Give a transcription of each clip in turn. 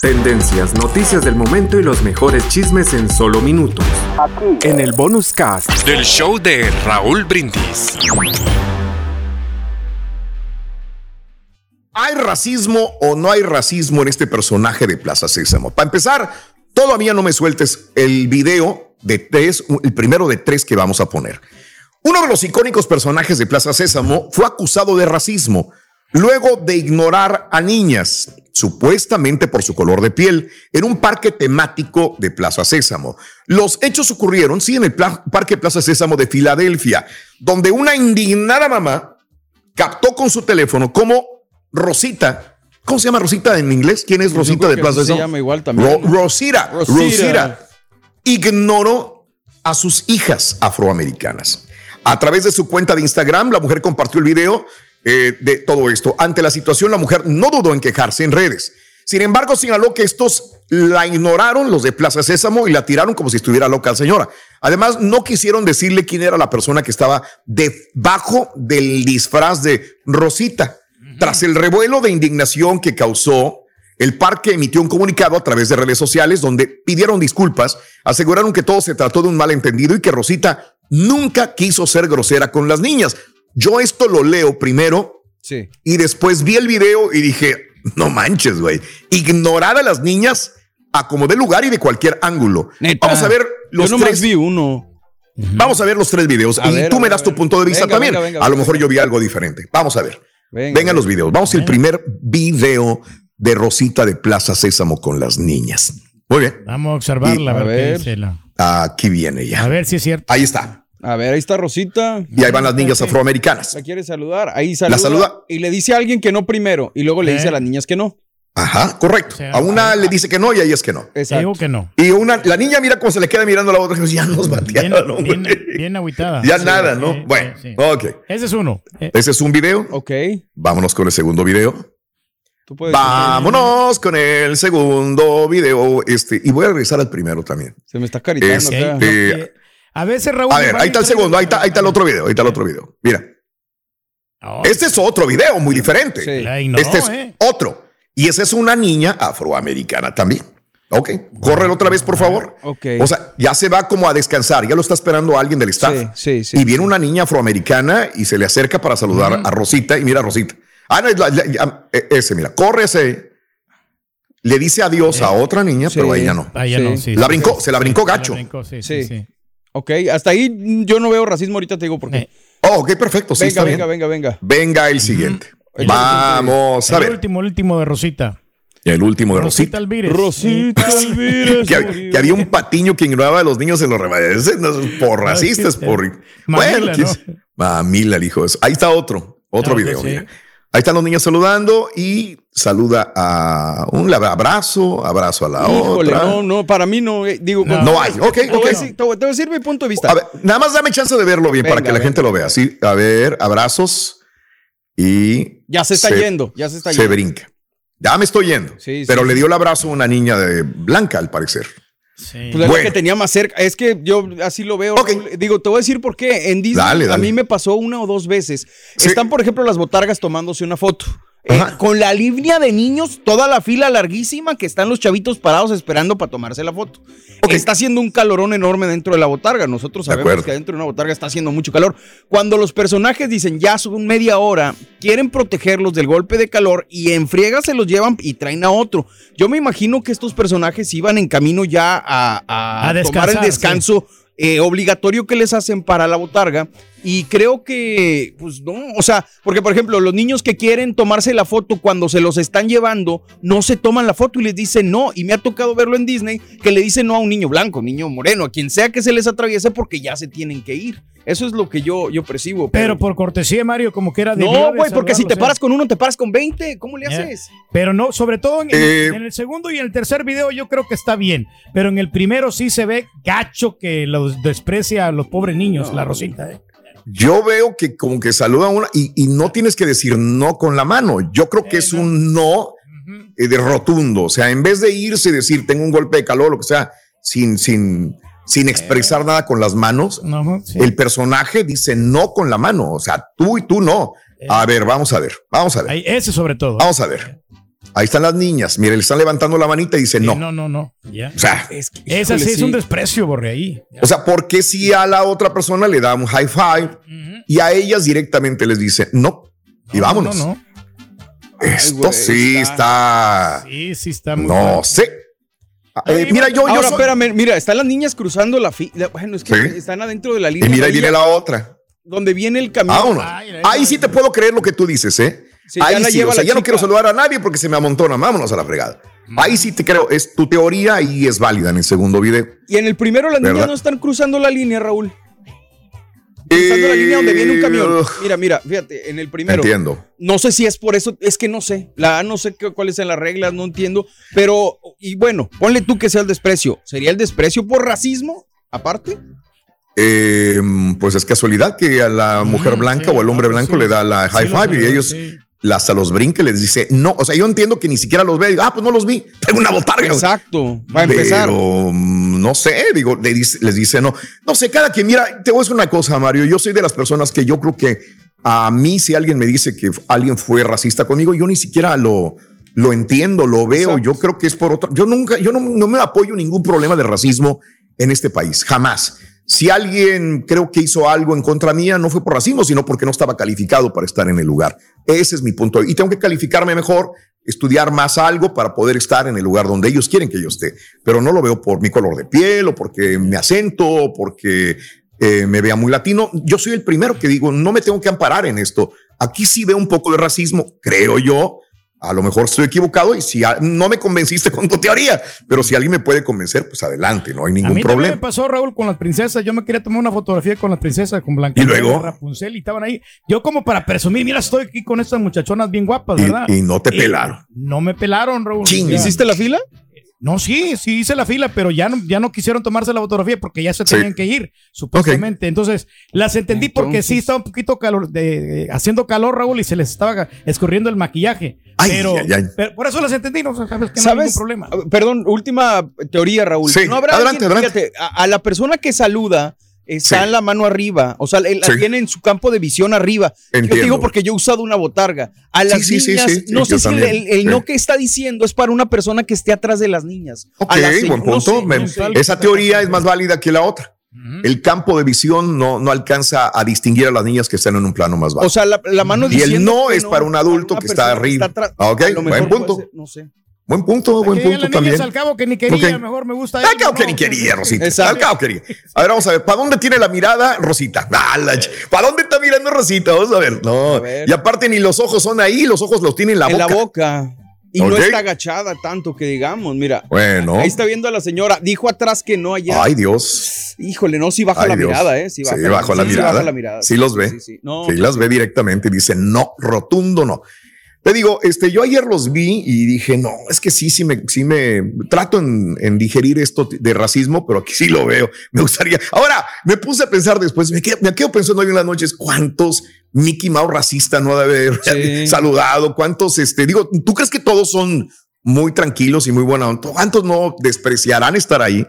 Tendencias, noticias del momento y los mejores chismes en solo minutos. En el bonus cast. Del show de Raúl Brindis. ¿Hay racismo o no hay racismo en este personaje de Plaza Sésamo? Para empezar, todavía no me sueltes el video de tres, el primero de tres que vamos a poner. Uno de los icónicos personajes de Plaza Sésamo fue acusado de racismo luego de ignorar a niñas, supuestamente por su color de piel, en un parque temático de Plaza Sésamo. Los hechos ocurrieron, sí, en el Parque Plaza Sésamo de Filadelfia, donde una indignada mamá captó con su teléfono cómo Rosita, ¿cómo se llama Rosita en inglés? ¿Quién es Rosita de Plaza Sésamo? Se llama igual también. Rosita, Rosita ignoró a sus hijas afroamericanas. A través de su cuenta de Instagram, la mujer compartió el video eh, de todo esto. Ante la situación, la mujer no dudó en quejarse en redes. Sin embargo, señaló que estos la ignoraron, los de Plaza Sésamo, y la tiraron como si estuviera loca la señora. Además, no quisieron decirle quién era la persona que estaba debajo del disfraz de Rosita. Tras el revuelo de indignación que causó, el parque emitió un comunicado a través de redes sociales donde pidieron disculpas, aseguraron que todo se trató de un malentendido y que Rosita nunca quiso ser grosera con las niñas. Yo esto lo leo primero Sí. y después vi el video y dije, no manches, güey. Ignorar a las niñas a como de lugar y de cualquier ángulo. Neta. Vamos a ver los Yo tres. vi uno. Vamos a ver los tres videos A y ver, tú me das tu punto de vista Venga, también. venga, venga, a lo venga. mejor yo vi algo diferente. Vamos a ver. Venga, Vengan los videos. Vamos al primer video de Rosita de Plaza Sésamo con las niñas. Muy bien. Vamos a observarla, Y- a a ver, qué Aquí viene ya. A ver si es cierto. Ahí está. A ver, ahí está Rosita. Y ahí van las niñas afroamericanas. La quiere saludar. Ahí saluda. La saluda. Y le dice a alguien que no primero. Y luego le dice a las niñas que no. Ajá, correcto. A una le dice que no y a ellas que no. Exacto. Digo que no. Y una, la niña mira cómo se le queda mirando a la otra y dice, ya nos batearon. Bien, bien agüitada. Ya Sí, nada, ¿no? bueno, sí. ok. Ese es uno. Eh, Ese es un video. Ok. Vámonos con el segundo video. Tú puedes- Vámonos con el segundo video. Este, y voy a regresar al primero también. Se me está caritando Este, eh, A veces Raúl. a ver, ahí está el segundo, ahí está, ahí está el otro video, ahí está el otro video. Mira. Este es otro video muy diferente. La ignoró, este es eh. otro. Y esa es una niña afroamericana también. Ok, córrelo otra vez, por favor. Ok. O sea, ya se va como a descansar, ya lo está esperando alguien del staff. Sí, sí, sí. Y viene una niña afroamericana y se le acerca para saludar a Rosita y mira a Rosita. Ah, no, es la- la- eh, ese, mira, corre ese. Le dice adiós a otra niña, pero a ella no. Ah, ya no, sí, la sí, brincó, sí, se la brincó sí, se la gacho. brincó, sí, sí, Sí. sí. Ok, hasta ahí yo no veo racismo. Ahorita te digo por qué. Oh, ok, perfecto. Sí, venga, está venga, bien. venga, venga. Venga el siguiente. El Vamos a El ver. último, el último de Rosita. El último de Rosita Rosita. Alvírez. Rosita Alvírez. Que, hab- que había un patiño que ignoraba a los niños en los remates. Por racistas, por. Mamila, bueno, ¿quién ¿no? Mamila, el hijo de eso. Ahí está otro, otro Otro, video. sí. Ahí están los niños saludando y saluda a un abrazo, abrazo a la Híjole, otra. no, no, para mí no. eh, digo, No. hay, ok, Te voy, ok. a decir, te voy- a decir mi punto de vista. A ver, nada más dame chance de verlo bien para que la venga. gente lo vea. Sí, a ver, abrazos y. Ya se está yendo, ya se está Se yendo. brinca. Ya me estoy yendo. Sí, pero sí. le dio el abrazo a una niña de blanca, al parecer. Pues es la Bueno. que tenía más cerca. Es que yo así lo veo. Digo, te voy a decir por qué. En Disney Dale, a mí me pasó una o dos veces. Sí. Están, por ejemplo, las botargas tomándose una foto. Eh, con la línea de niños, toda la fila larguísima que están los chavitos parados esperando para tomarse la foto. Está haciendo un calorón enorme dentro de la botarga. Nosotros sabemos que dentro de una botarga está haciendo mucho calor. Cuando los personajes dicen ya son media hora, quieren protegerlos del golpe de calor y en friega se los llevan y traen a otro. Yo me imagino que estos personajes iban en camino ya a, a A tomar el descanso eh, obligatorio que les hacen para la botarga. Y creo que, pues no, o sea, porque por ejemplo, los niños que quieren tomarse la foto cuando se los están llevando, no se toman la foto y les dicen no. Y me ha tocado verlo en Disney que le dicen no a un niño blanco, niño moreno, a quien sea que se les atraviese porque ya se tienen que ir. Eso es lo que yo, yo percibo. Pero por cortesía, Mario, como que era de. No, güey, porque si te paras con uno, te paras con 20. ¿Cómo le haces? Pero no, sobre todo en, Eh. en el segundo y en el tercer video yo creo que está bien. Pero en el primero sí se ve gacho que los desprecia a los pobres niños, la Rosita. ¿eh? Yo veo que como que saluda a una y, y no tienes que decir no con la mano. Yo creo que es un no eh, de rotundo. O sea, en vez de irse y decir tengo un golpe de calor, lo que sea, sin, sin, sin expresar nada con las manos, sí. el personaje dice no con la mano. O sea, tú y tú no. A ver, vamos a ver, vamos a ver, ese sobre todo. vamos a ver. Ahí están las niñas. Mire, le están levantando la manita y dice Sí, no. no, no, no. O sea, Es que, Esa sí es un desprecio, Borre, ahí. o sea, ¿por qué si a la otra persona le da un high five y a ellas directamente les dice no? Y vámonos. No, no, Esto güey, sí está- está. Sí, sí está muy No sé. Eh, mira, yo, yo Ahora, soy- espérame, mira, están las niñas cruzando la fila. Bueno, es que Sí. están adentro de la Y línea. mira, ahí viene la otra. Donde viene el camión. Ay, Ahí sí te puedo creer lo que tú dices, ¿eh? Sí, ahí sí, lleva o sea, ya no quiero saludar a nadie porque se me amontona. Vámonos a la fregada. Ahí sí te creo, es tu teoría y es válida en el segundo video. Y en el primero las niñas ¿Verdad? no están cruzando la línea, Raúl. Cruzando la línea donde viene un camión. Eh, Mira, mira, fíjate, en el primero. Entiendo. No sé si es por eso, es que no sé. La A no sé qué- cuáles son las reglas, no entiendo. Pero, y bueno, ponle tú que sea el desprecio. ¿Sería el desprecio por racismo? Aparte. Eh, pues es casualidad que a la mujer Mm, blanca sí, o al hombre no, blanco sí. le da la high Sí, five y ellos sí. Hasta los brinca y les dice no. O sea, yo entiendo que ni siquiera los ve. y, Ah, pues no los vi. Tengo una botarga. Exacto. Va a empezar. Pero mm, no sé, digo, le dice- les dice no. No sé, cada quien, mira, te voy a decir una cosa, Mario. Yo soy de las personas que yo creo que a mí, si alguien me dice que alguien fue racista conmigo, yo ni siquiera lo, lo entiendo, lo veo. Exacto. Yo creo que es por otro. Yo nunca, yo no, no me apoyo ningún problema de racismo en este país, jamás. Si alguien creo que hizo algo en contra mía, no fue por racismo, sino porque no estaba calificado para estar en el lugar. Ese es mi punto. Y tengo que calificarme mejor, estudiar más algo para poder estar en el lugar donde ellos quieren que yo esté. Pero no lo veo por mi color de piel o porque me acento o porque eh, me vea muy latino. Yo soy el primero que digo, no me tengo que amparar en esto. Aquí sí veo un poco de racismo, creo yo. A lo mejor estoy equivocado y si a- no me convenciste con tu teoría, pero si alguien me puede convencer, pues adelante, no hay A ningún mí también me problema. pasó, Raúl, con las princesas. Yo me quería tomar una fotografía con las princesas, con Blanca ¿Y luego? Rapunzel, y estaban ahí. Yo como para presumir, mira, estoy aquí con estas muchachonas bien guapas, ¿verdad? y no te pelaron. No me pelaron, Raúl. ¿Hiciste la fila? No, sí, sí hice la fila, pero ya no, ya no quisieron tomarse la fotografía porque ya se Sí. tenían que ir, supuestamente. Entonces, las entendí porque sí estaba un poquito calor, de, de- haciendo calor, Raúl, y se les estaba escurriendo el maquillaje. Ay, pero, ay, ay. pero por eso las entendí, no sabes que no hay ¿Sabes? ningún problema. Ah, Perdón, última teoría, Raúl. Sí, no habrá adelante, alguien- adelante. fíjate, a, a la persona que saluda está Sí. en la mano arriba, o sea, la, la Sí. tiene en su campo de visión arriba. Yo te Entiendo. digo porque yo he usado una botarga. A Sí, las sí, sí, niñas, sí, sí, no sé si el, también, el- el sí. no que está diciendo es para una persona que esté atrás de las niñas. Ok, A las- buen no punto. sé, Me- no sé. esa teoría es más válida que la otra. El campo de visión no, no alcanza a distinguir a las niñas que están en un plano más bajo. O sea, la, la mano Y el no es para un adulto que está arriba. Ah, ok, A lo buen punto. ser, no sé. Buen punto, buen Que punto también. al cabo que ni quería, mejor me gusta. Al cabo que ni quería, Rosita. Exacto. Al cabo quería. A ver, vamos a ver. ¿Para dónde tiene la mirada, Rosita? La ¿Para dónde está mirando Rosita? Vamos a ver. No. A ver. Y aparte ni los ojos son ahí, los ojos los tiene en la en boca. la boca. Y no está agachada tanto que digamos, mira. Bueno. Ahí está viendo a la señora. Dijo atrás que no allá. Ay, Dios. Híjole, no, sí baja Ay, la Dios. mirada, ¿eh? Sí baja, bajó la sí, mirada. baja la mirada. Sí los ve. Sí, sí. No, Sí, las ve directamente y dice no, rotundo no. Te digo, este, yo ayer los vi y dije, no, es que sí, sí me, sí me trato en, en digerir esto de racismo, pero aquí sí lo veo. Me gustaría. Ahora me puse a pensar después, me quedo, me quedo pensando hoy en las noches, cuántos Mickey Mouse racistas no ha de haber Sí. saludado, cuántos, este, digo, ¿tú crees que todos son muy tranquilos y muy buenos? ¿Cuántos no despreciarán estar ahí?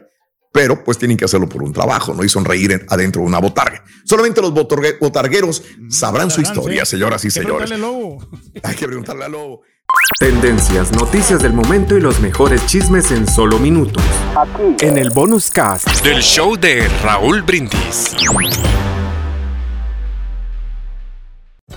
Pero pues tienen que hacerlo por un trabajo, ¿no? Y sonreír en- adentro de una botarga. Solamente los botorgue- botargueros sabrán su historia, sí. señoras y Hay que señores. preguntarle al lobo. Hay que preguntarle a Lobo. Tendencias, noticias del momento y los mejores chismes en solo minutos. En el bonus cast. Del show de Raúl Brindis.